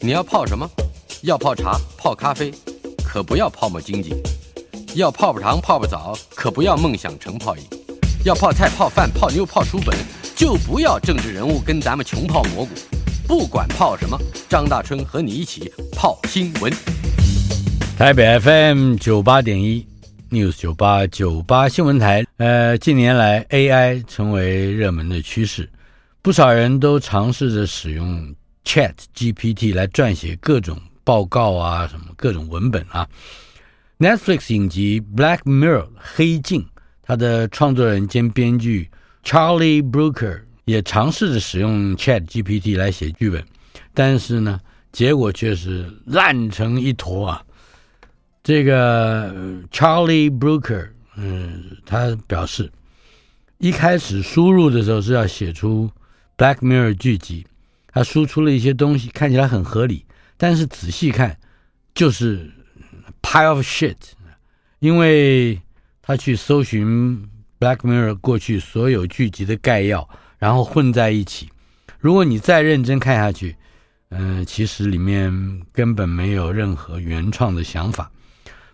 你要泡什么？要泡茶、泡咖啡，可不要泡沫经济；要泡泡糖、泡泡澡，可不要梦想成泡影；要泡菜、泡饭、泡妞、泡书本，就不要政治人物跟咱们穷泡蘑菇。不管泡什么，张大春和你一起泡新闻。台北 FM 九八点一 News 九八九八新闻台。呃，近年来 AI 成为热门的趋势，不少人都尝试着使用 Chat GPT 来撰写各种。报告啊，什么各种文本啊。Netflix 影集《Black Mirror》黑镜，它的创作人兼编剧 Charlie Brooker 也尝试着使用 Chat GPT 来写剧本，但是呢，结果却是烂成一坨啊。这个 Charlie Brooker，嗯，他表示，一开始输入的时候是要写出《Black Mirror》剧集，他输出了一些东西，看起来很合理。但是仔细看，就是 pile of shit，因为他去搜寻《Black Mirror》过去所有剧集的概要，然后混在一起。如果你再认真看下去，嗯、其实里面根本没有任何原创的想法。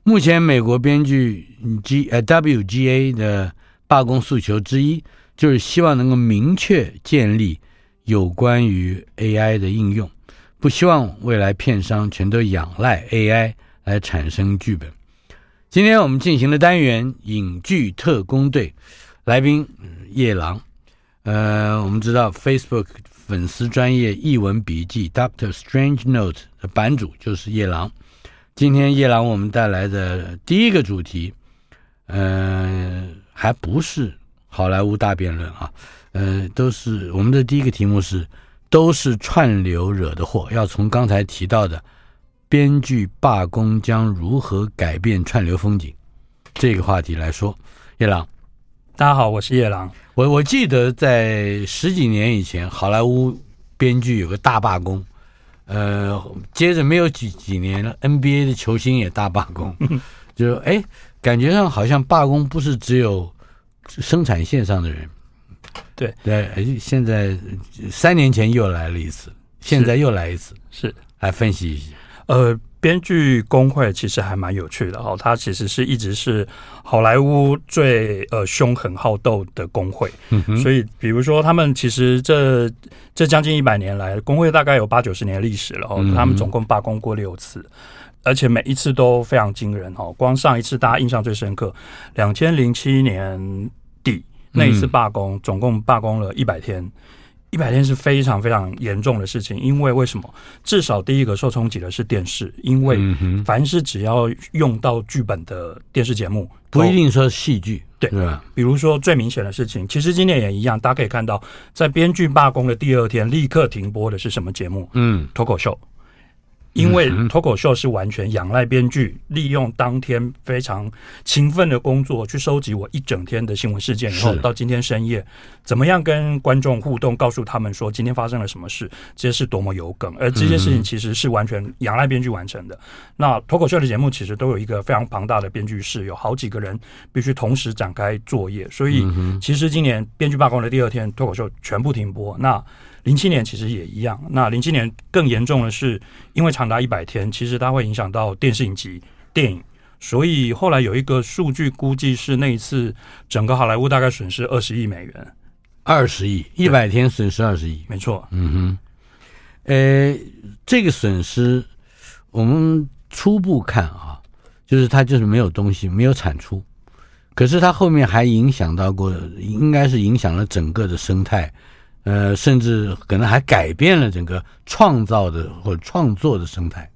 目前美国编剧 G 呃 WGA 的罢工诉求之一，就是希望能够明确建立有关于 AI 的应用。不希望未来片商全都仰赖 AI 来产生剧本。今天我们进行的单元影剧特工队，来宾夜郎。呃，我们知道 Facebook 粉丝专业译文笔记 Doctor Strange Note 的版主就是夜郎。今天夜郎我们带来的第一个主题，呃，还不是好莱坞大辩论啊，呃，都是我们的第一个题目是。都是串流惹的祸。要从刚才提到的编剧罢工将如何改变串流风景这个话题来说，叶郎，大家好，我是夜郎。我我记得在十几年以前，好莱坞编剧有个大罢工，呃，接着没有几几年了，NBA 的球星也大罢工，就哎，感觉上好像罢工不是只有生产线上的人。对对，现在三年前又来了一次，现在又来一次，是，来分析一下。呃，编剧工会其实还蛮有趣的哈、哦，它其实是一直是好莱坞最呃凶狠好斗的工会，嗯哼，所以比如说他们其实这这将近一百年来，工会大概有八九十年历史了哦，他们总共罢工过六次，而且每一次都非常惊人哦。光上一次大家印象最深刻，两千零七年底。那一次罢工，总共罢工了一百天，一百天是非常非常严重的事情。因为为什么？至少第一个受冲击的是电视，因为凡是只要用到剧本的电视节目，不一定说戏剧，对，比如说最明显的事情，其实今年也一样，大家可以看到，在编剧罢工的第二天，立刻停播的是什么节目？嗯，脱口秀。因为脱口秀是完全仰赖编剧，利用当天非常勤奋的工作去收集我一整天的新闻事件，以后到今天深夜，怎么样跟观众互动，告诉他们说今天发生了什么事，这些是多么有梗，而这些事情其实是完全仰赖编剧完成的。那脱口秀的节目其实都有一个非常庞大的编剧室，有好几个人必须同时展开作业，所以其实今年编剧罢工的第二天，脱口秀全部停播。那零七年其实也一样，那零七年更严重的是，因为长达一百天，其实它会影响到电视影集、电影，所以后来有一个数据估计是那一次整个好莱坞大概损失二十亿美元，二十亿，一百天损失二十亿，没错，嗯哼，呃，这个损失我们初步看啊，就是它就是没有东西，没有产出，可是它后面还影响到过，应该是影响了整个的生态。呃，甚至可能还改变了整个创造的或者创作的生态，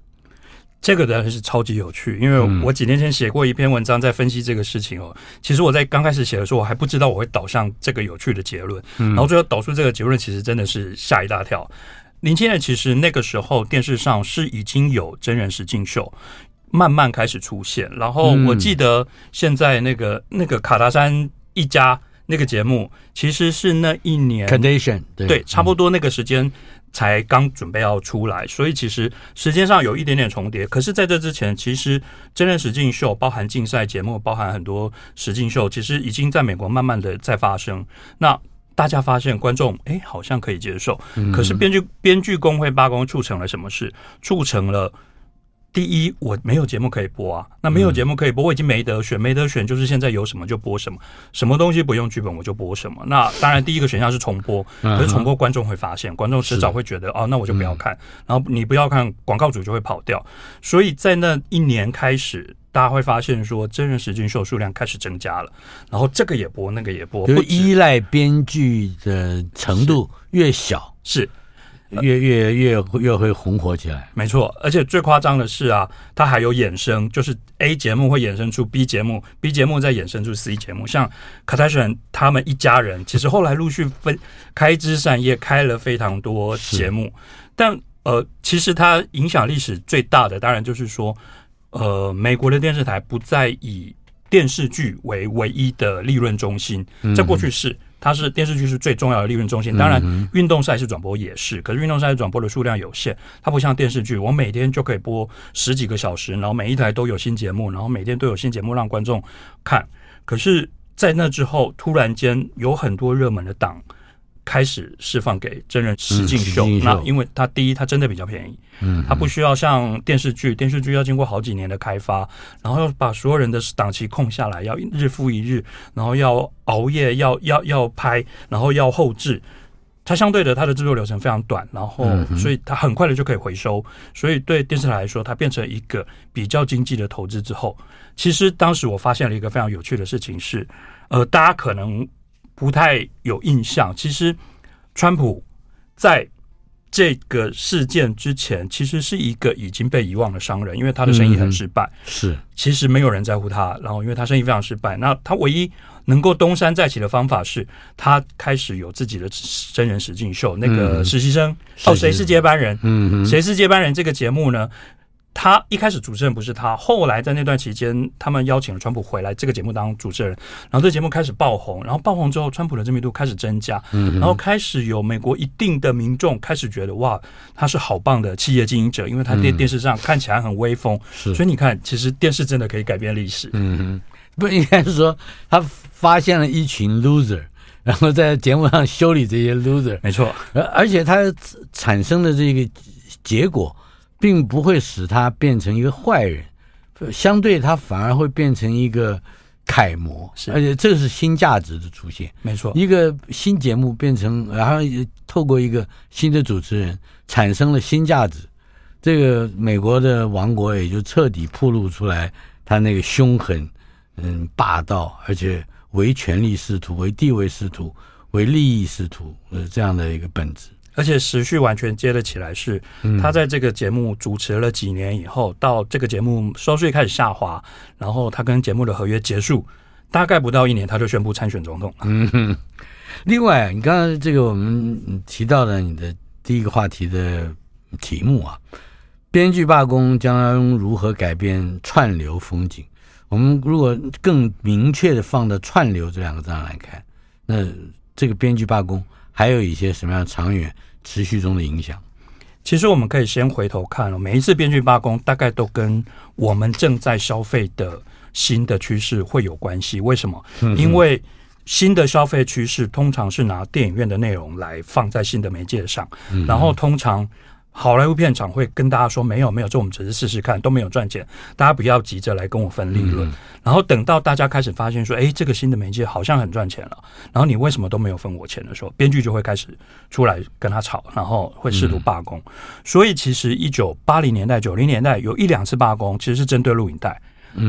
这个当然是超级有趣。因为我几年前写过一篇文章，在分析这个事情哦。其实我在刚开始写的时候，我还不知道我会导向这个有趣的结论。然后最后导出这个结论，其实真的是吓一大跳。零七年其实那个时候电视上是已经有真人实境秀慢慢开始出现。然后我记得现在那个那个卡达山一家。那个节目其实是那一年，Condition 对，对，差不多那个时间才刚准备要出来，所以其实时间上有一点点重叠。可是，在这之前，其实真人实境秀，包含竞赛节目，包含很多实境秀，其实已经在美国慢慢的在发生。那大家发现观众哎好像可以接受，可是编剧编剧工会罢工促成了什么事？促成了。第一，我没有节目可以播啊，那没有节目可以播，我已经没得选，没得选就是现在有什么就播什么，什么东西不用剧本我就播什么。那当然，第一个选项是重播，可是重播观众会发现，观众迟早会觉得哦，那我就不要看，然后你不要看，广告主就会跑掉。所以在那一年开始，大家会发现说真人实境秀数量开始增加了，然后这个也播，那个也播，不依赖编剧的程度越小是。越越越越会红火起来，没错。而且最夸张的是啊，它还有衍生，就是 A 节目会衍生出 B 节目，B 节目再衍生出 C 节目。像 Katation 他们一家人，其实后来陆续分开枝散叶，开了非常多节目。但呃，其实它影响历史最大的，当然就是说，呃，美国的电视台不再以电视剧为唯一的利润中心，在过去是。它是电视剧是最重要的利润中心，当然运动赛事转播也是，可是运动赛事转播的数量有限，它不像电视剧，我每天就可以播十几个小时，然后每一台都有新节目，然后每天都有新节目让观众看。可是，在那之后，突然间有很多热门的档。开始释放给真人实境秀，嗯、那因为它第一，它真的比较便宜，嗯，它不需要像电视剧，电视剧要经过好几年的开发，然后要把所有人的档期空下来，要日复一日，然后要熬夜，要要要拍，然后要后置，它相对的它的制作流程非常短，然后所以它很快的就可以回收，所以对电视台来说，它变成一个比较经济的投资之后，其实当时我发现了一个非常有趣的事情是，呃，大家可能。不太有印象。其实，川普在这个事件之前，其实是一个已经被遗忘的商人，因为他的生意很失败。嗯、是，其实没有人在乎他。然后，因为他生意非常失败，那他唯一能够东山再起的方法是，他开始有自己的真人实境秀。那个实习生、嗯、哦，谁是接班人？嗯，谁是接班人？这个节目呢？他一开始主持人不是他，后来在那段期间，他们邀请了川普回来这个节目当主持人，然后这节目开始爆红，然后爆红之后，川普的知名度开始增加，然后开始有美国一定的民众开始觉得哇，他是好棒的企业经营者，因为他电电视上看起来很威风，所以你看，其实电视真的可以改变历史。嗯哼，不应该是说他发现了一群 loser，然后在节目上修理这些 loser，没错，而而且他产生的这个结果。并不会使他变成一个坏人，相对他反而会变成一个楷模，是而且这是新价值的出现。没错，一个新节目变成，然后透过一个新的主持人产生了新价值，这个美国的王国也就彻底暴露出来，他那个凶狠、嗯霸道，而且唯权力是图、唯地位是图、唯利益是图，呃这样的一个本质。而且时序完全接了起来，是他在这个节目主持了几年以后，到这个节目收视开始下滑，然后他跟节目的合约结束，大概不到一年，他就宣布参选总统了。嗯哼。另外，你刚刚这个我们提到了你的第一个话题的题目啊，编剧罢工将如何改变串流风景？我们如果更明确的放到“串流”这两个字上来看，那这个编剧罢工还有一些什么样的长远？持续中的影响，其实我们可以先回头看了，每一次编剧罢工，大概都跟我们正在消费的新的趋势会有关系。为什么？因为新的消费趋势通常是拿电影院的内容来放在新的媒介上，然后通常。好莱坞片场会跟大家说：“没有，没有，这我们只是试试看，都没有赚钱，大家不要急着来跟我分利润。嗯”然后等到大家开始发现说：“哎，这个新的媒介好像很赚钱了。”然后你为什么都没有分我钱的时候，编剧就会开始出来跟他吵，然后会试图罢工。嗯、所以其实一九八零年代、九零年代有一两次罢工，其实是针对录影带，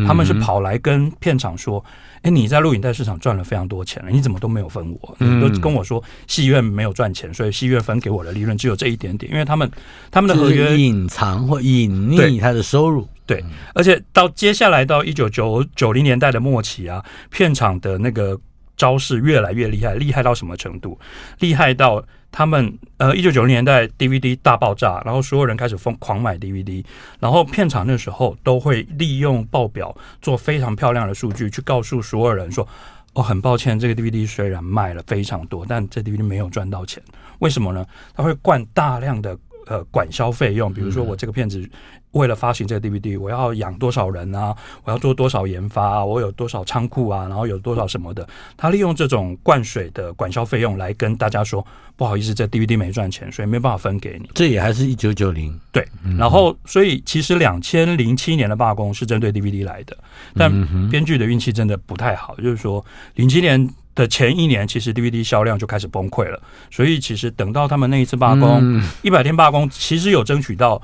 他们是跑来跟片场说。哎，你在录影带市场赚了非常多钱了，你怎么都没有分我？你都跟我说戏院没有赚钱，所以戏院分给我的利润只有这一点点，因为他们他们的合约隐藏或隐匿他的收入。对，而且到接下来到一九九九零年代的末期啊，片场的那个招式越来越厉害，厉害到什么程度？厉害到。他们呃，一九九零年代 DVD 大爆炸，然后所有人开始疯狂买 DVD，然后片场那时候都会利用报表做非常漂亮的数据，去告诉所有人说：“哦，很抱歉，这个 DVD 虽然卖了非常多，但这 DVD 没有赚到钱。为什么呢？他会灌大量的呃管销费用，比如说我这个片子为了发行这个 DVD，我要养多少人啊，我要做多少研发啊，我有多少仓库啊，然后有多少什么的，他利用这种灌水的管销费用来跟大家说，不好意思，这 DVD 没赚钱，所以没办法分给你。这也还是一九九零。对，然后所以其实两千零七年的罢工是针对 DVD 来的，但编剧的运气真的不太好，就是说零七年。的前一年，其实 DVD 销量就开始崩溃了，所以其实等到他们那一次罢工，一百天罢工，其实有争取到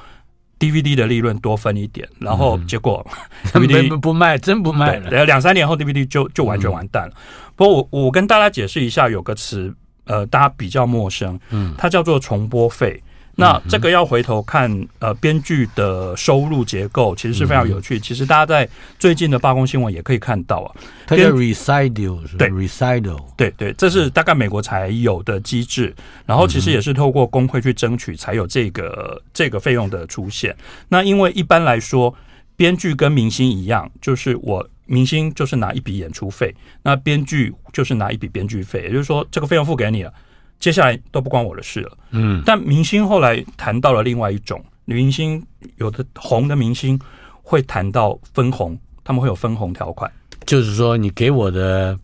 DVD 的利润多分一点，然后结果 DVD 不卖，真不卖了。两三年后 DVD 就就完全完蛋了。不过我我跟大家解释一下，有个词，呃，大家比较陌生，嗯，它叫做重播费。那这个要回头看，呃，编剧的收入结构其实是非常有趣。其实大家在最近的罢工新闻也可以看到啊，它叫 recital？对 recital，对对，这是大概美国才有的机制。然后其实也是透过工会去争取，才有这个这个费用的出现。那因为一般来说，编剧跟明星一样，就是我明星就是拿一笔演出费，那编剧就是拿一笔编剧费，也就是说这个费用付给你了。接下来都不关我的事了。嗯，但明星后来谈到了另外一种，女明星有的红的明星会谈到分红，他们会有分红条款，就是说你给我的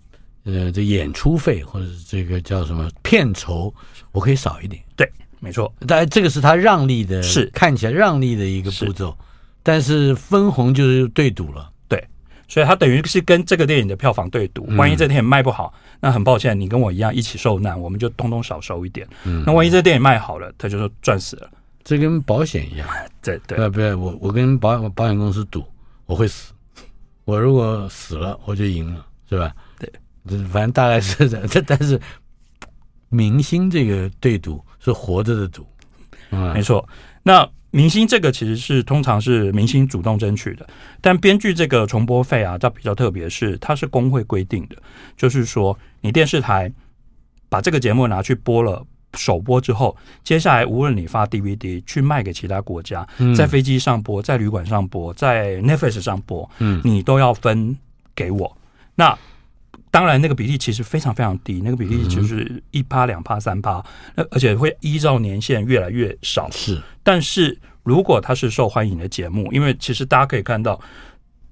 呃这演出费或者这个叫什么片酬，我可以少一点。对，没错。但这个是他让利的，是看起来让利的一个步骤，但是分红就是对赌了。所以他等于是跟这个电影的票房对赌，万一这电影卖不好，那很抱歉，你跟我一样一起受难，我们就通通少收一点。嗯，那万一这电影卖好了，他就说赚死了，这跟保险一样。对 对，不不，我我跟保保险公司赌，我会死，我如果死了，我就赢了，是吧？对，反正大概是这，这 但是明星这个对赌是活着的赌，嗯，没错。那。明星这个其实是通常是明星主动争取的，但编剧这个重播费啊，它比较特别，是它是工会规定的，就是说你电视台把这个节目拿去播了首播之后，接下来无论你发 DVD 去卖给其他国家，在飞机上播，在旅馆上播，在 Netflix 上播，嗯，你都要分给我。那当然，那个比例其实非常非常低，那个比例就是一趴、两趴、三趴，那而且会依照年限越来越少。是，但是如果它是受欢迎的节目，因为其实大家可以看到。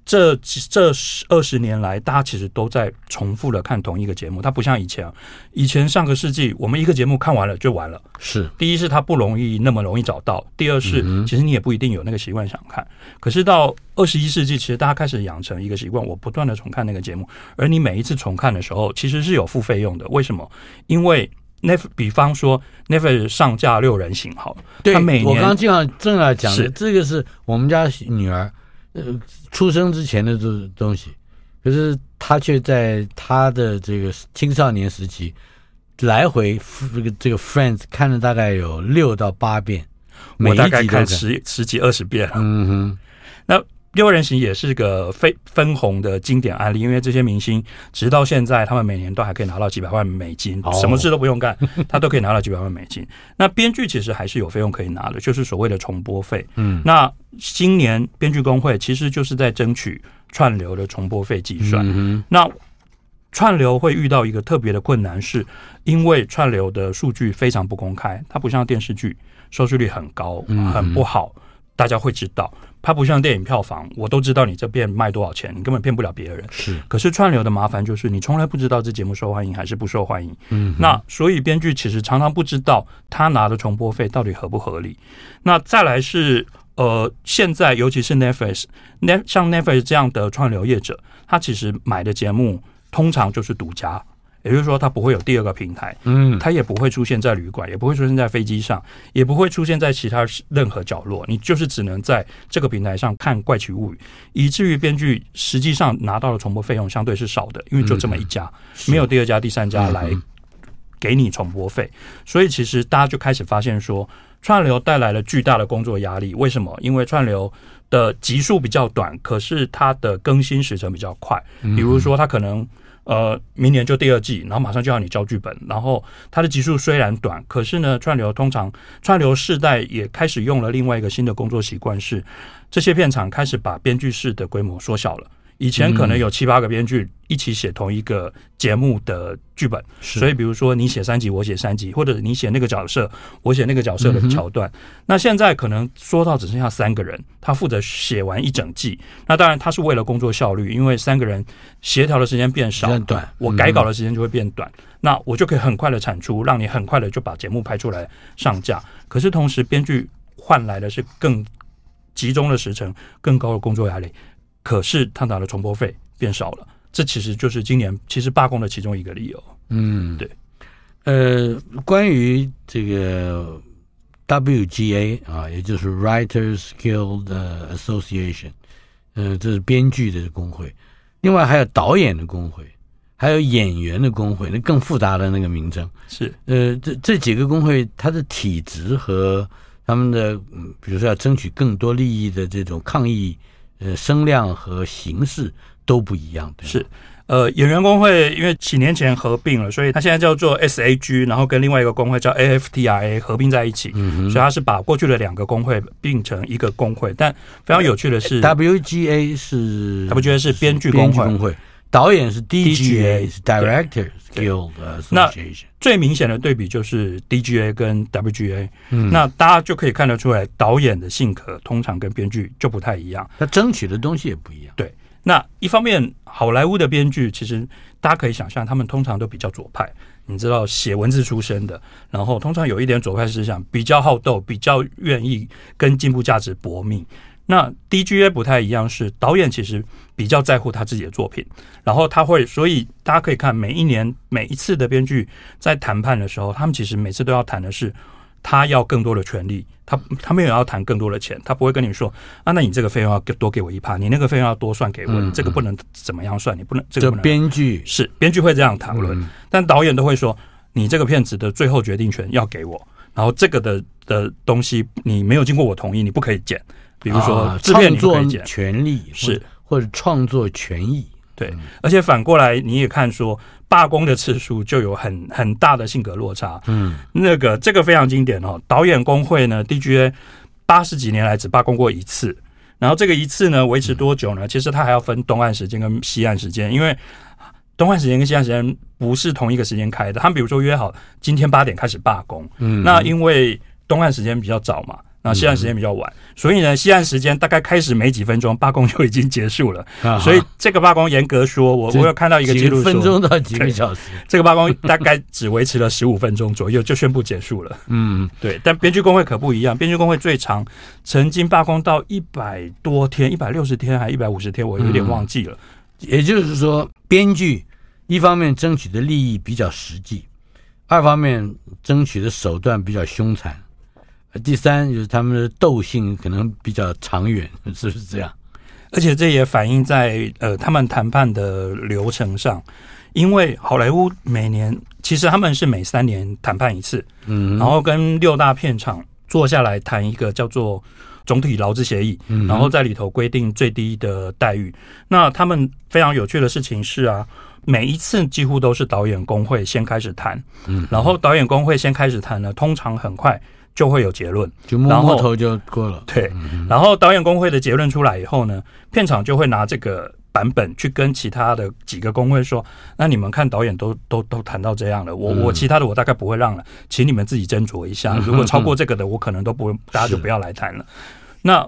这这二十年来，大家其实都在重复的看同一个节目。它不像以前，以前上个世纪，我们一个节目看完了就完了。是，第一是它不容易那么容易找到，第二是其实你也不一定有那个习惯想看。可是到二十一世纪，其实大家开始养成一个习惯，我不断的重看那个节目。而你每一次重看的时候，其实是有付费用的。为什么？因为 Netflix，比方说 Netflix 上架六人行，好了，对，他每年我刚刚正要正要讲的，这个是我们家女儿。呃，出生之前的这东西，可是他却在他的这个青少年时期，来回这个这个 Friends 看了大概有六到八遍，每一集看十十几二十遍。嗯哼，那。六人行也是个非分红的经典案例，因为这些明星直到现在，他们每年都还可以拿到几百万美金，什么事都不用干，他都可以拿到几百万美金。那编剧其实还是有费用可以拿的，就是所谓的重播费。嗯，那今年编剧工会其实就是在争取串流的重播费计算。嗯，那串流会遇到一个特别的困难，是因为串流的数据非常不公开，它不像电视剧收视率很高，很不好，大家会知道。它不像电影票房，我都知道你这片卖多少钱，你根本骗不了别人。是，可是串流的麻烦就是你从来不知道这节目受欢迎还是不受欢迎。嗯，那所以编剧其实常常不知道他拿的重播费到底合不合理。那再来是呃，现在尤其是 Netflix，像 Netflix 这样的串流业者，他其实买的节目通常就是独家。也就是说，它不会有第二个平台，嗯，它也不会出现在旅馆，也不会出现在飞机上，也不会出现在其他任何角落。你就是只能在这个平台上看《怪奇物语》，以至于编剧实际上拿到的重播费用相对是少的，因为就这么一家，没有第二家、第三家来给你重播费。所以，其实大家就开始发现说，串流带来了巨大的工作压力。为什么？因为串流的集数比较短，可是它的更新时程比较快。比如说，它可能。呃，明年就第二季，然后马上就要你交剧本。然后它的集数虽然短，可是呢，串流通常串流世代也开始用了另外一个新的工作习惯，是这些片场开始把编剧室的规模缩小了。以前可能有七八个编剧一起写同一个节目的剧本，所以比如说你写三集，我写三集，或者你写那个角色，我写那个角色的桥段。那现在可能说到只剩下三个人，他负责写完一整季。那当然他是为了工作效率，因为三个人协调的时间变少，我改稿的时间就会变短，那我就可以很快的产出，让你很快的就把节目拍出来上架。可是同时编剧换来的是更集中的时程，更高的工作压力。可是他拿的重播费变少了，这其实就是今年其实罢工的其中一个理由。嗯，对。呃，关于这个 WGA 啊，也就是 Writers Guild Association，嗯、呃，这是编剧的工会。另外还有导演的工会，还有演员的工会，那更复杂的那个名称是。呃，这这几个工会，它的体质和他们的，嗯，比如说要争取更多利益的这种抗议。呃，声量和形式都不一样，对。是，呃，演员工会因为几年前合并了，所以它现在叫做 SAG，然后跟另外一个工会叫 AFTRA 合并在一起，嗯，所以它是把过去的两个工会并成一个工会。但非常有趣的是，WGA 是 WGA 是编剧工会。导演是 DGA，是 Directors Guild Association。那最明显的对比就是 DGA 跟 WGA。嗯，那大家就可以看得出来，导演的性格通常跟编剧就不太一样，他争取的东西也不一样。对，那一方面，好莱坞的编剧其实大家可以想象，他们通常都比较左派。你知道，写文字出身的，然后通常有一点左派思想，比较好斗，比较愿意跟进步价值搏命。那 DGA 不太一样，是导演其实比较在乎他自己的作品，然后他会，所以大家可以看每一年每一次的编剧在谈判的时候，他们其实每次都要谈的是他要更多的权利，他他没有要谈更多的钱，他不会跟你说啊，那你这个费用要多给我一趴，你那个费用要多算给我，你这个不能怎么样算，你不能这个。编剧是编剧会这样讨论，但导演都会说，你这个片子的最后决定权要给我，然后这个的的东西你没有经过我同意，你不可以剪。比如说，创作权利是或者创作权益，对。而且反过来，你也看说，罢工的次数就有很很大的性格落差。嗯，那个这个非常经典哦。导演工会呢，DGA 八十几年来只罢工过一次，然后这个一次呢维持多久呢？其实它还要分东岸时间跟西岸时间，因为东岸时间跟西岸时间不是同一个时间开的。他们比如说约好今天八点开始罢工，嗯，那因为东岸时间比较早嘛。那西岸时间比较晚，所以呢，西岸时间大概开始没几分钟，罢工就已经结束了。所以这个罢工严格说，我我有看到一个记录说，分钟到几个小时，这个罢工大概只维持了十五分钟左右就宣布结束了。嗯，对。但编剧工会可不一样，编剧工会最长曾经罢工到一百多天，一百六十天还一百五十天，我有点忘记了。也就是说，编剧一方面争取的利益比较实际，二方面争取的手段比较凶残。第三就是他们的斗性可能比较长远，是不是这样？而且这也反映在呃他们谈判的流程上，因为好莱坞每年其实他们是每三年谈判一次，嗯，然后跟六大片场坐下来谈一个叫做总体劳资协议，嗯，然后在里头规定最低的待遇。那他们非常有趣的事情是啊，每一次几乎都是导演工会先开始谈，嗯，然后导演工会先开始谈呢，通常很快。就会有结论，就摸摸头就过了。对，然后导演工会的结论出来以后呢，片场就会拿这个版本去跟其他的几个工会说：“那你们看，导演都都都谈到这样了，我我其他的我大概不会让了，请你们自己斟酌一下。如果超过这个的，我可能都不，大家就不要来谈了。”那。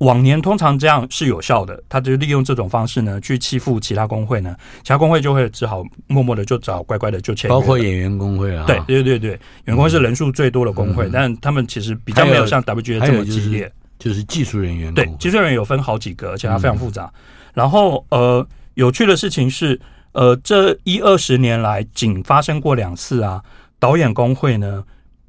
往年通常这样是有效的，他就利用这种方式呢，去欺负其他工会呢，其他工会就会只好默默的就找乖乖的就签。包括演员工会啊，对对对对，演员工会是人数最多的工会，嗯，但他们其实比较没有像 WGA 这么激烈。就是、就是技术人员，对，技术人员有分好几个，而且它非常复杂。嗯、然后呃，有趣的事情是，呃，这一二十年来仅发生过两次啊，导演工会呢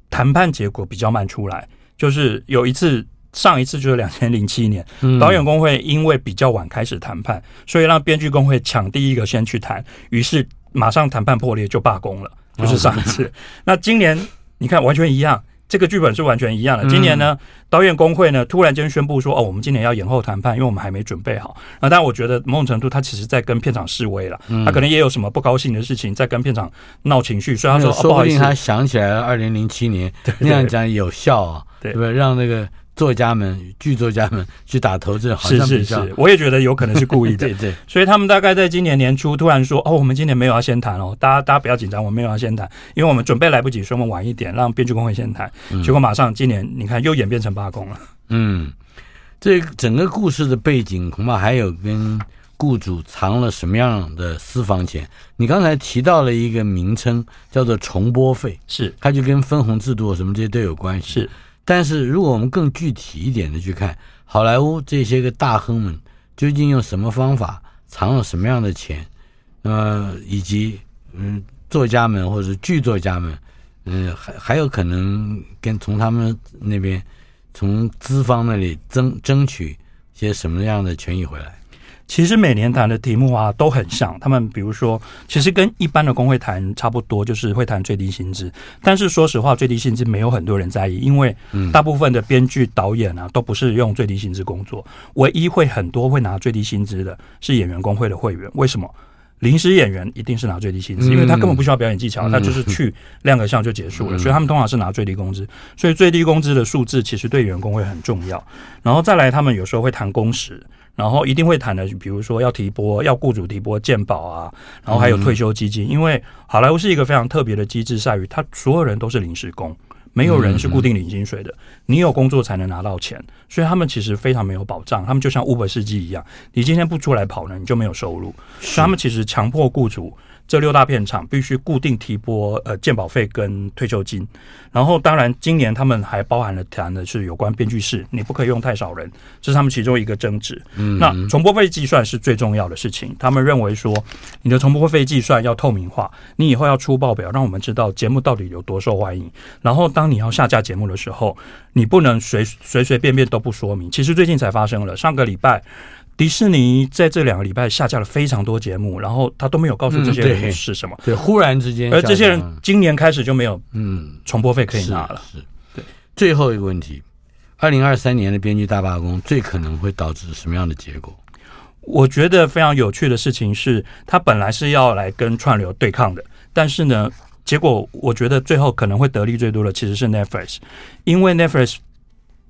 谈判结果比较慢出来，就是有一次。上一次就是两千零七年，导演工会因为比较晚开始谈判，所以让编剧工会抢第一个先去谈，于是马上谈判破裂就罢工了。就是上一次，那今年你看完全一样，这个剧本是完全一样的。今年呢，导演工会呢突然间宣布说：“哦，我们今年要延后谈判，因为我们还没准备好。”那但我觉得某种程度他其实在跟片场示威了，他可能也有什么不高兴的事情在跟片场闹情绪，所以他说：“哦，不好意思。”他想起来了，二零零七年 那样讲有效啊，对不对？让那个。作家们、剧作家们去打头阵，好像比较是是是，我也觉得有可能是故意的。对对，所以他们大概在今年年初突然说：“哦，我们今年没有要先谈哦，大家大家不要紧张，我们没有要先谈，因为我们准备来不及，所以我们晚一点让编剧工会先谈。嗯”结果马上今年你看又演变成罢工了。嗯，这整个故事的背景恐怕还有跟雇主藏了什么样的私房钱。你刚才提到了一个名称叫做重播费，是它就跟分红制度什么这些都有关系。是。但是，如果我们更具体一点的去看，好莱坞这些个大亨们究竟用什么方法藏了什么样的钱？呃，以及嗯，作家们或者剧作家们，嗯，还还有可能跟从他们那边从资方那里争争取些什么样的权益回来？其实每年谈的题目啊都很像，他们比如说，其实跟一般的工会谈差不多，就是会谈最低薪资。但是说实话，最低薪资没有很多人在意，因为大部分的编剧、导演啊都不是用最低薪资工作。唯一会很多会拿最低薪资的是演员工会的会员。为什么？临时演员一定是拿最低薪资，因为他根本不需要表演技巧，他就是去亮个相就结束了，所以他们通常是拿最低工资。所以最低工资的数字其实对员工会很重要。然后再来，他们有时候会谈工时。然后一定会谈的，比如说要提拨，要雇主提拨健保啊，然后还有退休基金。因为好莱坞是一个非常特别的机制，在于它所有人都是临时工，没有人是固定领薪水的。你有工作才能拿到钱，所以他们其实非常没有保障。他们就像 Uber 司机一样，你今天不出来跑呢，你就没有收入。所以他们其实强迫雇主。这六大片场必须固定提拨呃鉴保费跟退休金，然后当然今年他们还包含了谈的是有关编剧室，你不可以用太少人，这是他们其中一个争执。嗯，那重播费计算是最重要的事情，他们认为说你的重播费计算要透明化，你以后要出报表，让我们知道节目到底有多受欢迎。然后当你要下架节目的时候，你不能随随随便便都不说明。其实最近才发生了，上个礼拜。迪士尼在这两个礼拜下架了非常多节目，然后他都没有告诉这些人是什么。嗯、对，对，忽然之间，而这些人今年开始就没有嗯重播费可以拿了。是，是对。最后一个问题，二零二三年的编剧大罢工最可能会导致什么样的结果？我觉得非常有趣的事情是，他本来是要来跟串流对抗的，但是呢，结果我觉得最后可能会得利最多的其实是 Netflix，因为 Netflix。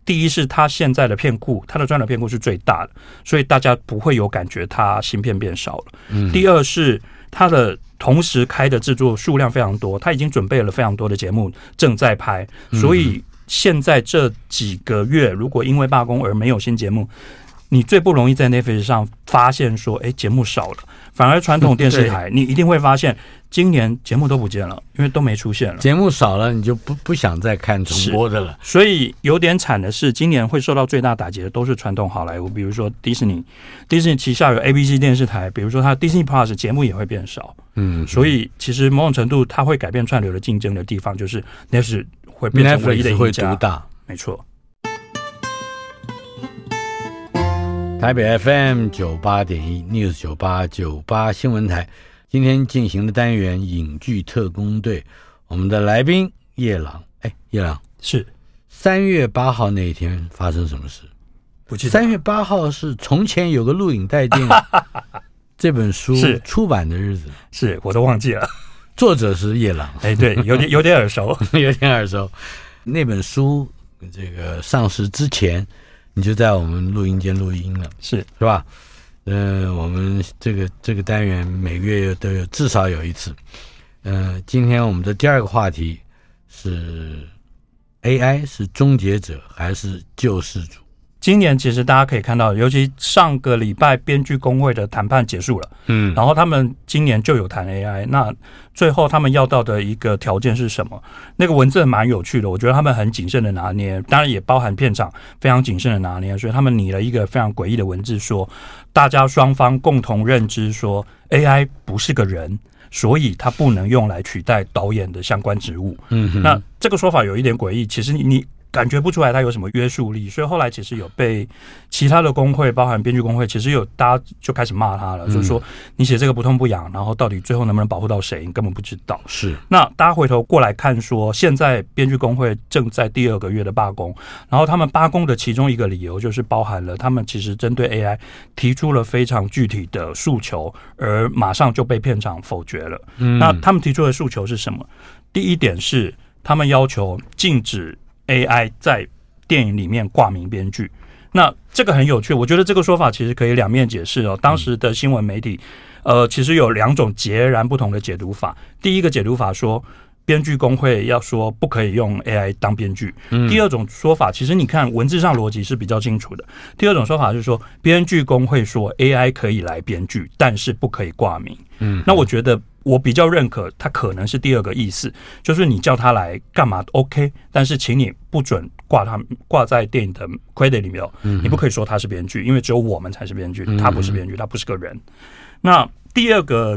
第一是他现在的片库，他的专栏片库是最大的，所以大家不会有感觉他新片变少了。嗯。第二是他的同时开的制作数量非常多，他已经准备了非常多的节目正在拍，所以现在这几个月如果因为罢工而没有新节目，你最不容易在 Netflix 上发现说，哎，节目少了。反而传统电视台，你一定会发现今年节目都不见了，因为都没出现了。节目少了，你就不不想再看重播的了。所以有点惨的是，今年会受到最大打击的都是传统好莱坞，比如说迪士尼，迪士尼旗下有 ABC 电视台，比如说它 Disney Plus 节目也会变少。嗯，所以其实某种程度它会改变串流的竞争的地方，就是那是会变成唯一的赢家。大，没错。台北 FM 九八点一 News 九八九八新闻台，今天进行的单元影剧特工队，我们的来宾夜郎，哎，夜郎是三月八号那一天发生什么事？不记得。三月八号是从前有个录影带店 这本书是出版的日子，是，是我都忘记了。作者是夜郎，哎，对，有点 有点耳熟，有点耳熟。那本书这个上市之前。你就在我们录音间录音了，是是吧？嗯、呃，我们这个这个单元每个月都有至少有一次。嗯、呃，今天我们的第二个话题是 AI 是终结者还是救世主？今年其实大家可以看到，尤其上个礼拜编剧工会的谈判结束了，嗯，然后他们今年就有谈 AI，那最后他们要到的一个条件是什么？那个文字蛮有趣的，我觉得他们很谨慎的拿捏，当然也包含片场非常谨慎的拿捏，所以他们拟了一个非常诡异的文字，说大家双方共同认知说 AI 不是个人，所以它不能用来取代导演的相关职务。嗯，那这个说法有一点诡异，其实你。感觉不出来它有什么约束力，所以后来其实有被其他的工会，包含编剧工会，其实有大家就开始骂他了，嗯、就是说你写这个不痛不痒，然后到底最后能不能保护到谁，你根本不知道。是，那大家回头过来看说，现在编剧工会正在第二个月的罢工，然后他们罢工的其中一个理由就是包含了他们其实针对 AI 提出了非常具体的诉求，而马上就被片场否决了。嗯，那他们提出的诉求是什么？第一点是他们要求禁止。AI 在电影里面挂名编剧。那这个很有趣，我觉得这个说法其实可以两面解释哦。当时的新闻媒体，呃，其实有两种截然不同的解读法。第一个解读法说，编剧工会要说不可以用 AI 当编剧。第二种说法，其实你看文字上逻辑是比较清楚的。第二种说法是说，编剧工会说 AI 可以来编剧，但是不可以挂名。嗯，那我觉得。我比较认可，他可能是第二个意思，就是你叫他来干嘛？OK，但是请你不准挂他挂在电影的 credit 里面，你不可以说他是编剧，因为只有我们才是编剧，他不是编剧，他不是个人。那第二个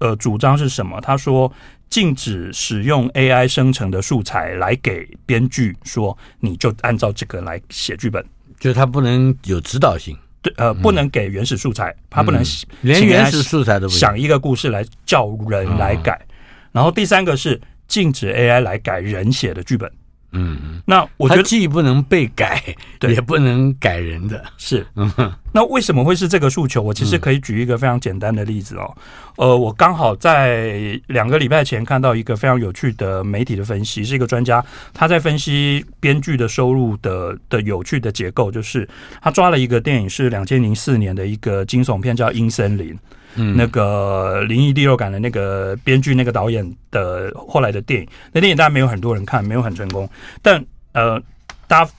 呃主张是什么？他说禁止使用 AI 生成的素材来给编剧说，你就按照这个来写剧本，就是他不能有指导性。对，呃，不能给原始素材，嗯、他不能连原始素材都不想一个故事来叫人来改。哦、然后第三个是禁止 AI 来改人写的剧本。嗯，那我觉得既不能被改，对也不能改人的。是，嗯，那为什么会是这个诉求？我其实可以举一个非常简单的例子哦。嗯、呃，我刚好在两个礼拜前看到一个非常有趣的媒体的分析，是一个专家他在分析编剧的收入的的有趣的结构，就是他抓了一个电影是两千零四年的一个惊悚片，叫《阴森林》。嗯，那个灵异第六感的那个编剧、那个导演的后来的电影，那电影当然没有很多人看，没有很成功。但呃，大家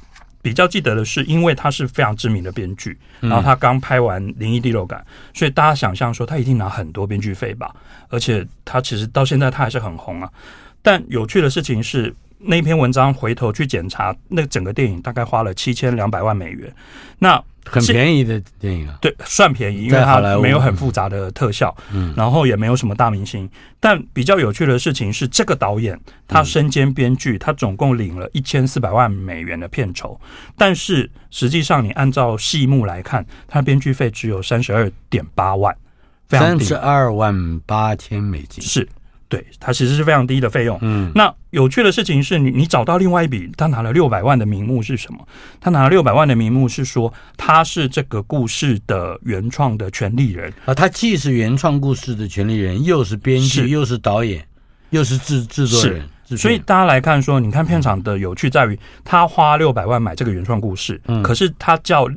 比较记得的是，因为他是非常知名的编剧，然后他刚拍完《灵异第六感》，所以大家想象说他一定拿很多编剧费吧。而且他其实到现在他还是很红啊。但有趣的事情是，那篇文章回头去检查，那整个电影大概花了七千两百万美元。那很便宜的电影啊，对，算便宜，因为它没有很复杂的特效，嗯，然后也没有什么大明星。但比较有趣的事情是，这个导演他身兼编剧，他总共领了一千四百万美元的片酬，但是实际上你按照戏目来看，他编剧费只有三十二点八万，三十二万八千美金是。对，他其实是非常低的费用。嗯，那有趣的事情是你，你找到另外一笔，他拿了六百万的名目是什么？他拿了六百万的名目是说他是这个故事的原创的权利人啊，他既是原创故事的权利人，又是编剧，又是导演，又是制制作人。所以大家来看说，你看片场的有趣在于，他花六百万买这个原创故事，嗯，可是他叫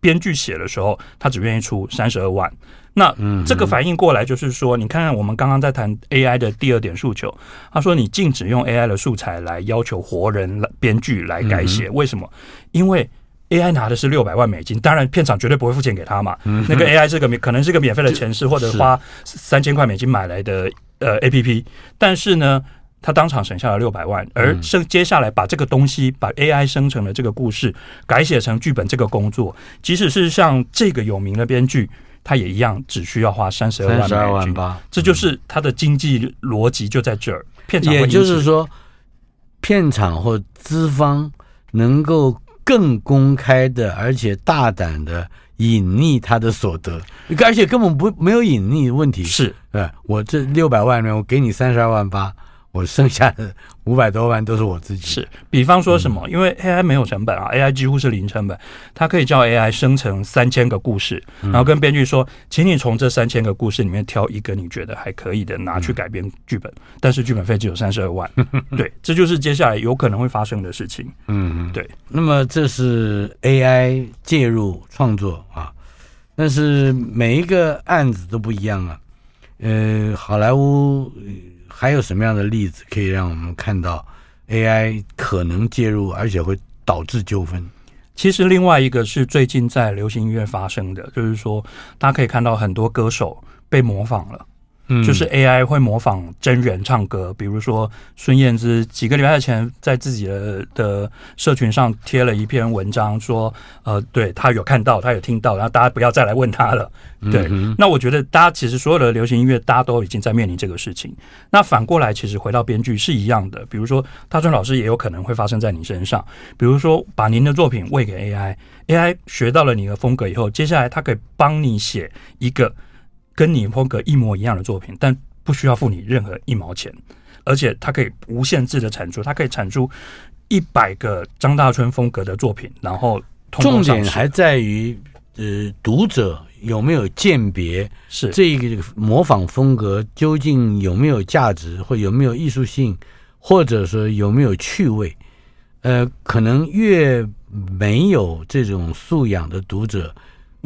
编剧写的时候，他只愿意出三十二万。那这个反应过来就是说，你看看我们刚刚在谈 AI 的第二点诉求，他说你禁止用 AI 的素材来要求活人编剧来改写，为什么？因为 AI 拿的是六百万美金，当然片场绝对不会付钱给他嘛。那个 AI 是个可能是个免费的 程式，或者花三千块美金买来的呃 APP，但是呢，他当场省下了六百万，而生接下来把这个东西把 AI 生成的这个故事改写成剧本这个工作，即使是像这个有名的编剧。他也一样，只需要花三十二万八，这就是他的经济逻辑就在这儿。片场也就是说，片场或资方能够更公开的，而且大胆的隐匿他的所得，而且根本不没有隐匿问题。是，对，我这六百万呢，我给你三十二万八。我剩下的五百多万都是我自己。是，比方说什么？因为 AI 没有成本啊，AI 几乎是零成本。它可以叫 AI 生成三千个故事，然后跟编剧说，请你从这三千个故事里面挑一个你觉得还可以的拿去改编剧本，但是剧本费只有三十二万。对，这就是接下来有可能会发生的事情。嗯，对。那么这是 AI 介入创作啊，但是每一个案子都不一样啊。呃，好莱坞。还有什么样的例子可以让我们看到 AI 可能介入，而且会导致纠纷？其实另外一个是最近在流行音乐发生的，就是说大家可以看到很多歌手被模仿了。嗯，就是 AI 会模仿真人唱歌，比如说孙燕姿几个礼拜前在自己的的社群上贴了一篇文章，说，呃，对他有看到，他有听到，然后大家不要再来问他了。对，嗯、那我觉得大家其实所有的流行音乐，大家都已经在面临这个事情。那反过来，其实回到编剧是一样的，比如说大川老师也有可能会发生在你身上，比如说把您的作品喂给 AI，AI 学到了你的风格以后，接下来他可以帮你写一个。跟你风格一模一样的作品，但不需要付你任何一毛钱，而且它可以无限制的产出，它可以产出一百个张大春风格的作品，然后重点还在于，呃，读者有没有鉴别是这一个模仿风格究竟有没有价值，或有没有艺术性，或者说有没有趣味。呃，可能越没有这种素养的读者，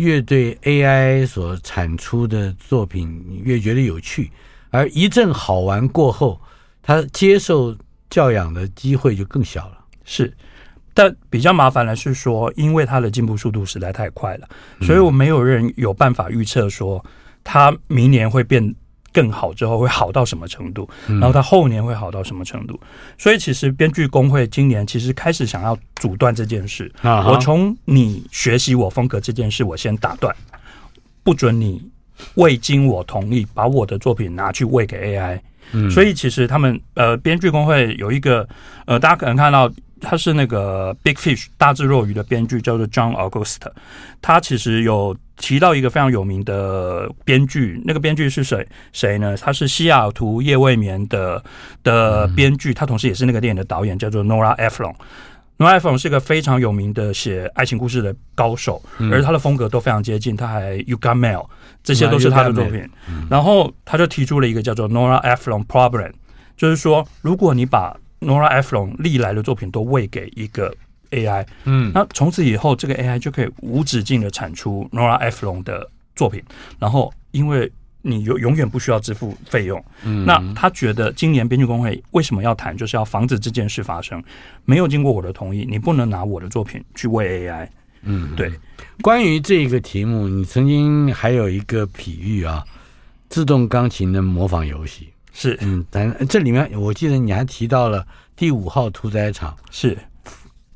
越对 AI 所产出的作品越觉得有趣，而一阵好玩过后，他接受教养的机会就更小了。是，但比较麻烦的是说，因为他的进步速度实在太快了，所以我没有人有办法预测说他明年会变更好之后会好到什么程度，然后它后年会好到什么程度。所以其实编剧工会今年其实开始想要阻断这件事。我从你学习我风格这件事，我先打断，不准你未经我同意把我的作品拿去喂给 AI。所以其实他们呃编剧工会有一个呃大家可能看到。他是那个《Big Fish》大智若愚的编剧，叫做 John August。他其实有提到一个非常有名的编剧，那个编剧是谁？谁呢？他是《西雅图夜未眠》的的编剧，他同时也是那个电影的导演，叫做 Nora Ephron。Nora Ephron 是一个非常有名的写爱情故事的高手，而他的风格都非常接近。他还《You Got Mail》，这些都是他的作品。然后他就提出了一个叫做 Nora Ephron Problem，就是说，如果你把 Nora Ephron 历来的作品都喂给一个 AI，嗯，那从此以后，这个 AI 就可以无止境的产出 Nora Ephron 的作品，然后因为你永永远不需要支付费用，嗯，那他觉得今年编剧工会为什么要谈，就是要防止这件事发生，没有经过我的同意，你不能拿我的作品去喂 AI，嗯，对。关于这个题目，你曾经还有一个比喻啊，自动钢琴的模仿游戏。是，嗯，但这里面我记得你还提到了第五号屠宰场，是。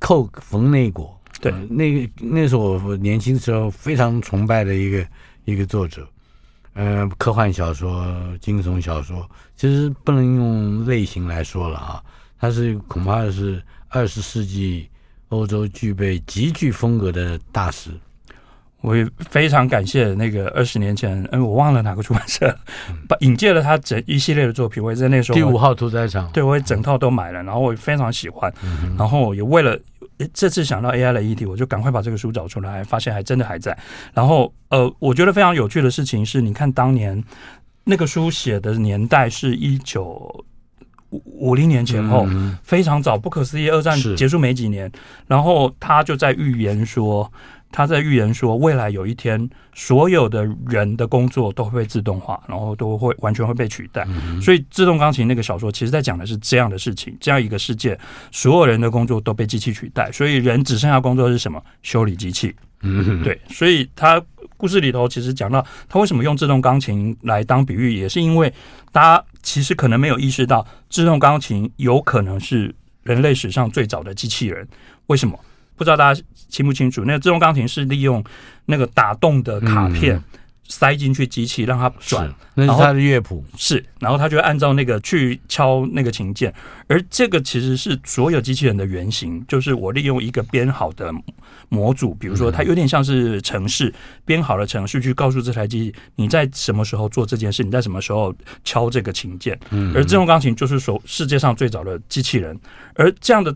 寇冯内果，对，呃、那个那是我年轻时候非常崇拜的一个一个作者，呃，科幻小说、惊悚小说，其实不能用类型来说了啊，他是恐怕是二十世纪欧洲具备极具风格的大师。我也非常感谢那个二十年前，嗯，我忘了哪个出版社，把 引介了他整一系列的作品。我也在那时候第五号屠宰场，对，我也整套都买了，然后我也非常喜欢。然后也为了这次想到 AI 的议题，我就赶快把这个书找出来，发现还真的还在。然后呃，我觉得非常有趣的事情是，你看当年那个书写的年代是一九五零年前后，非常早，不可思议。二战结束没几年，然后他就在预言说。他在预言说，未来有一天，所有的人的工作都会被自动化，然后都会完全会被取代。所以，《自动钢琴》那个小说，其实在讲的是这样的事情：这样一个世界，所有人的工作都被机器取代，所以人只剩下工作是什么？修理机器。对。所以，他故事里头其实讲到，他为什么用自动钢琴来当比喻，也是因为大家其实可能没有意识到，自动钢琴有可能是人类史上最早的机器人。为什么？不知道大家清不清楚，那个自动钢琴是利用那个打洞的卡片塞进去机器，让它转，那是它的乐谱。是，然后它就按照那个去敲那个琴键，而这个其实是所有机器人的原型，就是我利用一个编好的模组，比如说它有点像是程式编好的程序，去告诉这台机器你在什么时候做这件事，你在什么时候敲这个琴键，而自动钢琴就是说世界上最早的机器人，而这样的。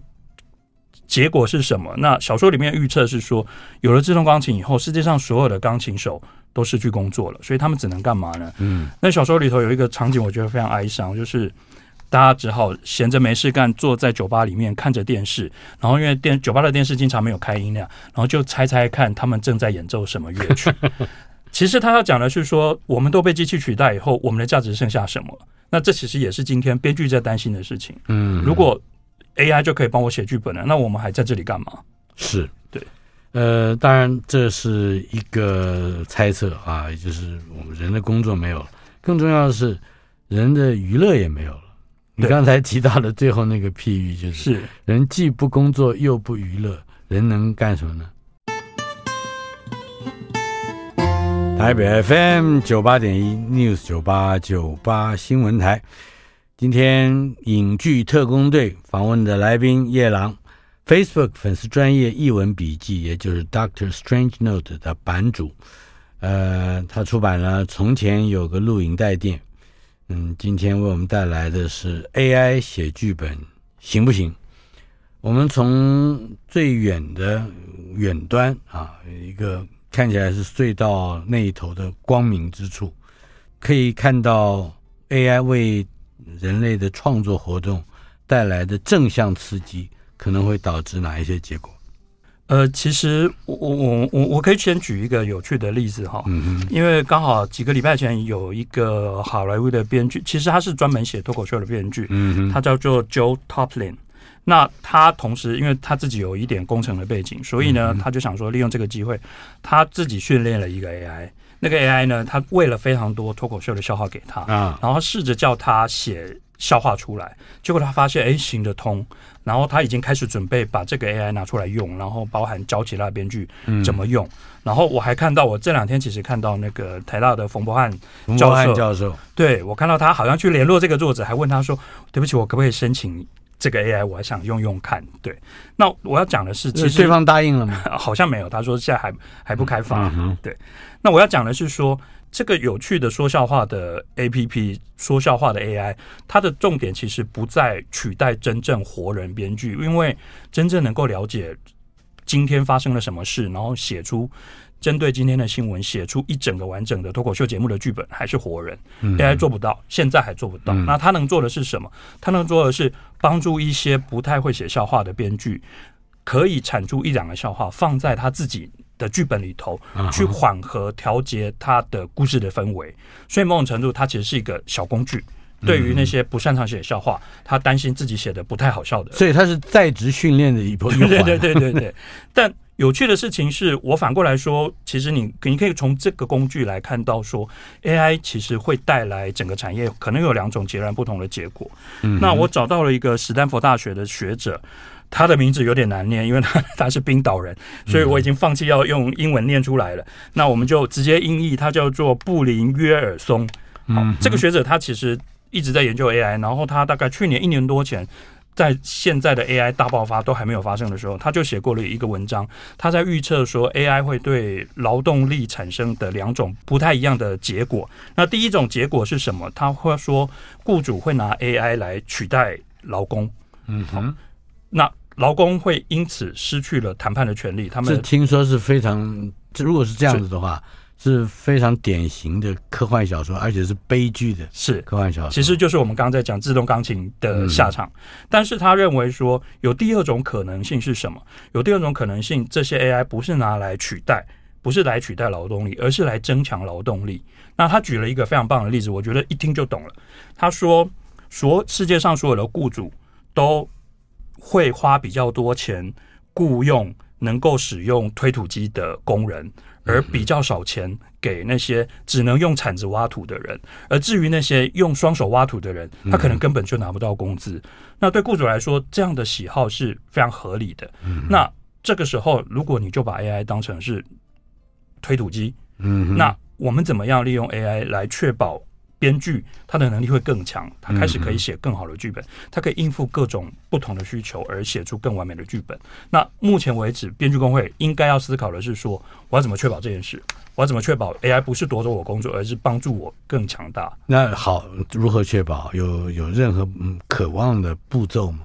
结果是什么？那小说里面预测是说，有了自动钢琴以后，世界上所有的钢琴手都失去工作了，所以他们只能干嘛呢？嗯，那小说里头有一个场景，我觉得非常哀伤，就是大家只好闲着没事干，坐在酒吧里面看着电视，然后因为电酒吧的电视经常没有开音量，然后就猜猜看他们正在演奏什么乐曲。其实他要讲的是说，我们都被机器取代以后，我们的价值剩下什么？那这其实也是今天编剧在担心的事情。嗯，如果 AI 就可以帮我写剧本了，那我们还在这里干嘛？是对，呃，当然这是一个猜测啊，也就是我们人的工作没有了，更重要的是人的娱乐也没有了。你刚才提到的最后那个譬喻，就是是人既不工作又不娱乐，人能干什么呢？台北 FM 九八点一 News 九八九八新闻台。今天影剧特工队访问的来宾夜郎，Facebook 粉丝专业译文笔记，也就是 Doctor Strange Note 的版主。呃，他出版了《从前有个录影带店》。嗯，今天为我们带来的是 AI 写剧本行不行？我们从最远的远端啊，一个看起来是隧道那一头的光明之处，可以看到 AI 为人类的创作活动带来的正向刺激，可能会导致哪一些结果？呃，其实我我我我我可以先举一个有趣的例子哈，嗯哼，因为刚好几个礼拜前有一个好莱坞的编剧，其实他是专门写脱口秀的编剧，嗯哼，他叫做 Joe Toplin。那他同时，因为他自己有一点工程的背景，所以呢，他就想说利用这个机会，他自己训练了一个 AI。那个 AI 呢，他喂了非常多脱口秀的笑话给他，啊，然后试着叫他写笑话出来，结果他发现，哎，行得通。然后他已经开始准备把这个 AI 拿出来用，然后包含教其他编剧怎么用。然后我还看到，我这两天其实看到那个台大的冯博翰教授，教授，对，我看到他好像去联络这个作者，还问他说：“对不起，我可不可以申请？”这个 AI 我还想用用看，对。那我要讲的是，其实对方答应了吗？好像没有，他说现在还还不开放。嗯、对。那我要讲的是说，这个有趣的说笑话的 APP，说笑话的 AI，它的重点其实不在取代真正活人编剧，因为真正能够了解今天发生了什么事，然后写出。针对今天的新闻写出一整个完整的脱口秀节目的剧本，还是活人、嗯、AI 做不到，现在还做不到。嗯、那他能做的是什么？他能做的是帮助一些不太会写笑话的编剧，可以产出一两个笑话，放在他自己的剧本里头，去缓和调节他的故事的氛围。所以某种程度，它其实是一个小工具。对于那些不擅长写笑话，他担心自己写的不太好笑的，所以他是在职训练的一部分。对对对对对。但有趣的事情是，我反过来说，其实你你可以从这个工具来看到，说 AI 其实会带来整个产业可能有两种截然不同的结果。嗯，那我找到了一个史丹佛大学的学者，他的名字有点难念，因为他他是冰岛人，所以我已经放弃要用英文念出来了。那我们就直接音译，他叫做布林约尔松。好，这个学者他其实一直在研究 AI，然后他大概去年一年多前。在现在的 AI 大爆发都还没有发生的时候，他就写过了一个文章，他在预测说 AI 会对劳动力产生的两种不太一样的结果。那第一种结果是什么？他会说，雇主会拿 AI 来取代劳工。嗯哼，那劳工会因此失去了谈判的权利。他们是听说是非常，如果是这样子的话。是非常典型的科幻小说，而且是悲剧的，是科幻小说。其实就是我们刚刚在讲自动钢琴的下场。嗯、但是他认为说，有第二种可能性是什么？有第二种可能性，这些 AI 不是拿来取代，不是来取代劳动力，而是来增强劳动力。那他举了一个非常棒的例子，我觉得一听就懂了。他说，所世界上所有的雇主都会花比较多钱雇佣能够使用推土机的工人。而比较少钱给那些只能用铲子挖土的人，而至于那些用双手挖土的人，他可能根本就拿不到工资。那对雇主来说，这样的喜好是非常合理的。那这个时候，如果你就把 AI 当成是推土机，那我们怎么样利用 AI 来确保？编剧他的能力会更强，他开始可以写更好的剧本，他可以应付各种不同的需求而写出更完美的剧本。那目前为止，编剧工会应该要思考的是说，我要怎么确保这件事？我要怎么确保 AI 不是夺走我工作，而是帮助我更强大？那好，如何确保？有有任何嗯渴望的步骤吗？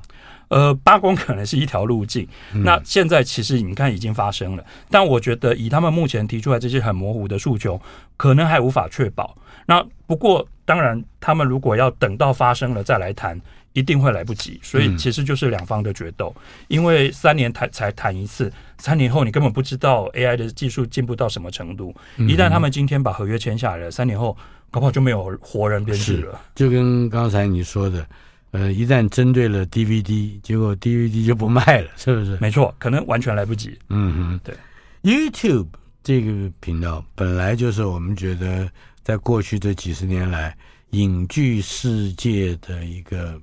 呃，罢工可能是一条路径。那现在其实你看已经发生了，但我觉得以他们目前提出来这些很模糊的诉求，可能还无法确保。那不过，当然，他们如果要等到发生了再来谈，一定会来不及。所以，其实就是两方的决斗。因为三年谈才谈一次，三年后你根本不知道 AI 的技术进步到什么程度。一旦他们今天把合约签下来了，三年后搞不好就没有活人编剧了。就跟刚才你说的，呃，一旦针对了 DVD，结果 DVD 就不卖了，是不是？没错，可能完全来不及。嗯哼，对。YouTube 这个频道本来就是我们觉得。在过去这几十年来，影剧世界的一个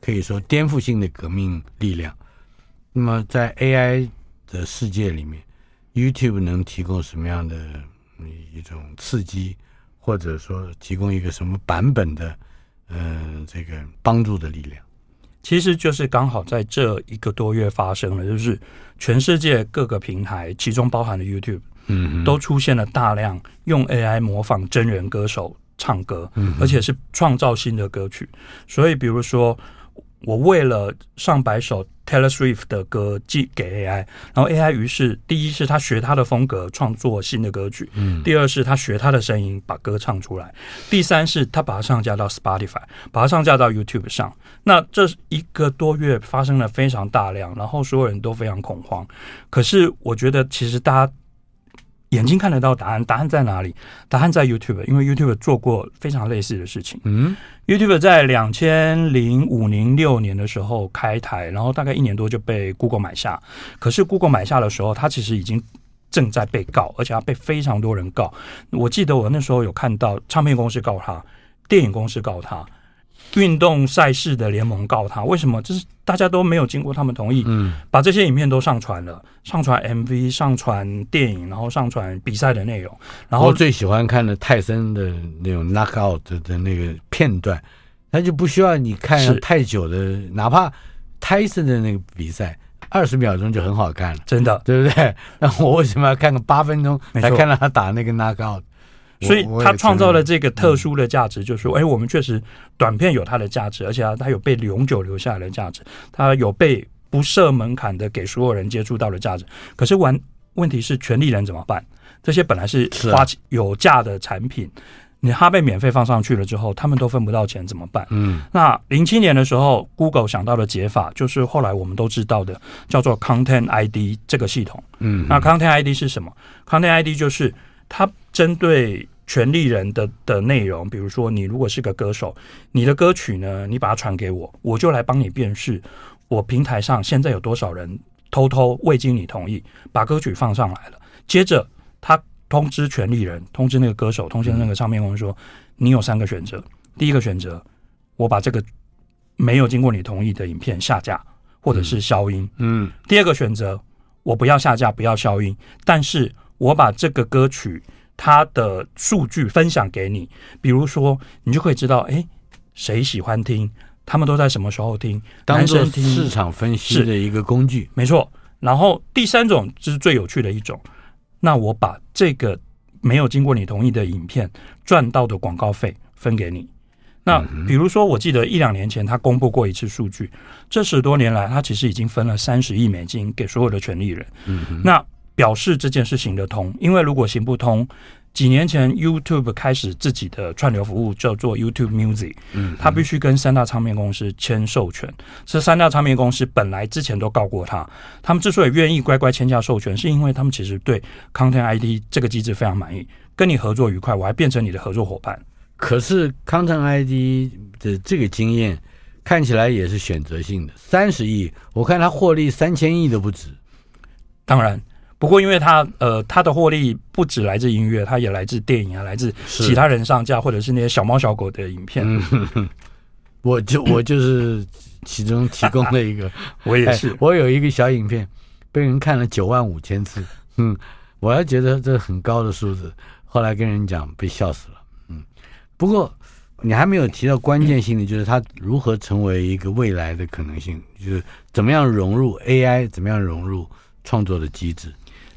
可以说颠覆性的革命力量。那么，在 AI 的世界里面，YouTube 能提供什么样的一种刺激，或者说提供一个什么版本的嗯、这个帮助的力量？其实就是刚好在这一个多月发生了，就是全世界各个平台，其中包含了 YouTube。嗯，都出现了大量用 AI 模仿真人歌手唱歌，嗯，而且是创造新的歌曲。所以，比如说，我为了上百首 Taylor Swift 的歌寄给 AI，然后 AI 于是第一是他学他的风格创作新的歌曲，嗯，第二是他学他的声音把歌唱出来，第三是他把它上架到 Spotify，把它上架到 YouTube 上。那这一个多月发生了非常大量，然后所有人都非常恐慌。可是我觉得其实大家。眼睛看得到答案，答案在哪里？答案在 YouTube，因为 YouTube 做过非常类似的事情。嗯，YouTube 在两千零五零六年的时候开台，然后大概一年多就被 Google 买下。可是 Google 买下的时候，它其实已经正在被告，而且它被非常多人告。我记得我那时候有看到唱片公司告他，电影公司告他。运动赛事的联盟告他，为什么？就是大家都没有经过他们同意，嗯，把这些影片都上传了，上传 MV，上传电影，然后上传比赛的内容。然后我最喜欢看的泰森的那种 knockout 的那个片段，他就不需要你看太久的，哪怕泰森的那个比赛二十秒钟就很好看了，真的，对不对？那我为什么要看个八分钟才看到他打那个 knockout？所以他创造了这个特殊的价值，就是说，哎，我们确实短片有它的价值，而且它有被永久留下来的价值，它有被不设门槛的给所有人接触到的价值。可是完问题是，权利人怎么办？这些本来是花有价的产品，你它被免费放上去了之后，他们都分不到钱，怎么办？嗯，那零七年的时候，Google 想到的解法，就是后来我们都知道的，叫做 Content ID 这个系统。嗯，那 Content ID 是什么？Content ID 就是它针对。权利人的的内容，比如说你如果是个歌手，你的歌曲呢，你把它传给我，我就来帮你辨识，我平台上现在有多少人偷偷未经你同意把歌曲放上来了。接着他通知权利人，通知那个歌手，通知那个唱片公司说，嗯、你有三个选择：第一个选择，我把这个没有经过你同意的影片下架，或者是消音。嗯。第二个选择，我不要下架，不要消音，但是我把这个歌曲。他的数据分享给你，比如说，你就可以知道，哎，谁喜欢听，他们都在什么时候听，当做市场分析的一个工具，没错。然后第三种就是最有趣的一种，那我把这个没有经过你同意的影片赚到的广告费分给你。那比如说，我记得一两年前他公布过一次数据，这十多年来他其实已经分了三十亿美金给所有的权利人。嗯哼，那。表示这件事行得通，因为如果行不通，几年前 YouTube 开始自己的串流服务叫做 YouTube Music，嗯，他必须跟三大唱片公司签授权。这三大唱片公司本来之前都告过他，他们之所以愿意乖乖签下授权，是因为他们其实对 Content ID 这个机制非常满意，跟你合作愉快，我还变成你的合作伙伴。可是 Content ID 的这个经验看起来也是选择性的，三十亿，我看他获利三千亿都不止。当然。不过，因为他呃，他的获利不止来自音乐，他也来自电影啊，来自其他人上架或者是那些小猫小狗的影片。嗯、我就 我就是其中提供了一个，我也是、哎。我有一个小影片，被人看了九万五千次。嗯，我还觉得这很高的数字，后来跟人讲被笑死了。嗯，不过你还没有提到关键性的，就是它如何成为一个未来的可能性，就是怎么样融入 AI，怎么样融入创作的机制。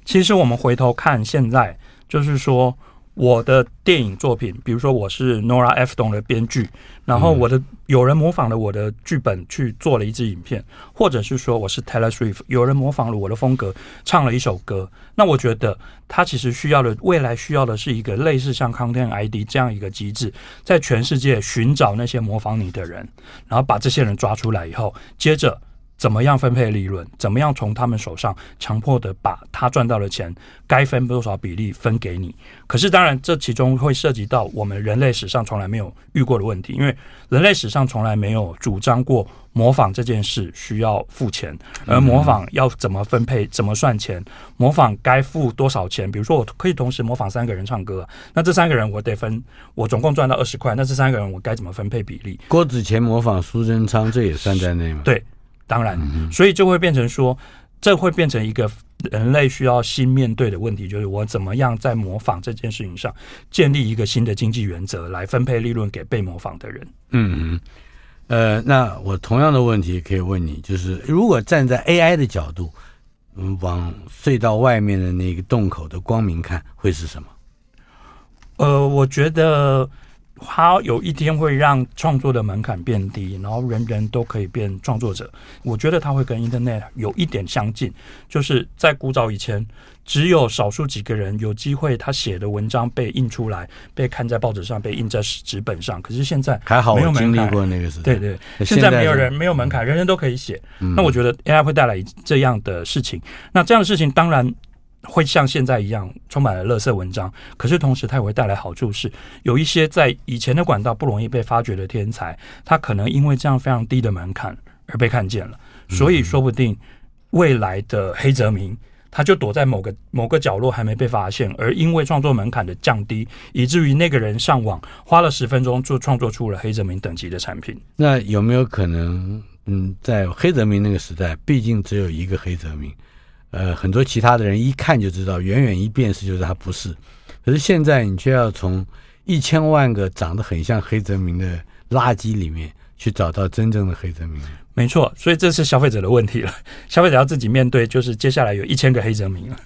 其实我们回头看，现在就是说，我的电影作品，比如说我是 Nora Ephron 的编剧，然后我的有人模仿了我的剧本去做了一支影片，或者是说我是 Taylor Swift，有人模仿了我的风格唱了一首歌，那我觉得他其实需要的未来需要的是一个类似像 Content ID 这样一个机制，在全世界寻找那些模仿你的人，然后把这些人抓出来以后，接着。怎么样分配利润？怎么样从他们手上强迫的把他赚到的钱该分多少比例分给你？可是当然，这其中会涉及到我们人类史上从来没有遇过的问题，因为人类史上从来没有主张过模仿这件事需要付钱，而模仿要怎么分配、怎么算钱？模仿该付多少钱？比如说，我可以同时模仿三个人唱歌，那这三个人我得分，我总共赚到二十块，那这三个人我该怎么分配比例？郭子乾模仿苏贞昌，这也算在内吗？对。当然，所以就会变成说，这会变成一个人类需要新面对的问题，就是我怎么样在模仿这件事情上建立一个新的经济原则，来分配利润给被模仿的人。嗯嗯，呃，那我同样的问题可以问你，就是如果站在 AI 的角度，嗯，往隧道外面的那个洞口的光明看，会是什么？呃，我觉得它有一天会让创作的门槛变低，然后人人都可以变创作者。我觉得它会跟 Internet 有一点相近，就是在古早以前，只有少数几个人有机会，他写的文章被印出来，被看在报纸上，被印在纸本上。可是现在还好，没有经历过那个时代。对对，现在没有人没有门槛，人人都可以写。那我觉得 AI 会带来这样的事情。那这样的事情当然。会像现在一样充满了垃圾文章，可是同时它也会带来好处，是有一些在以前的管道不容易被发掘的天才，他可能因为这样非常低的门槛而被看见了，所以说不定未来的黑泽明他就躲在某个某个角落还没被发现，而因为创作门槛的降低，以至于那个人上网花了十分钟就创作出了黑泽明等级的产品。那有没有可能，嗯，在黑泽明那个时代，毕竟只有一个黑泽明。呃，很多其他的人一看就知道，远远一辨识就是他不是。可是现在你却要从一千万个长得很像黑泽明的垃圾里面去找到真正的黑泽明。没错，所以这是消费者的问题了。消费者要自己面对，就是接下来有一千个黑泽明了。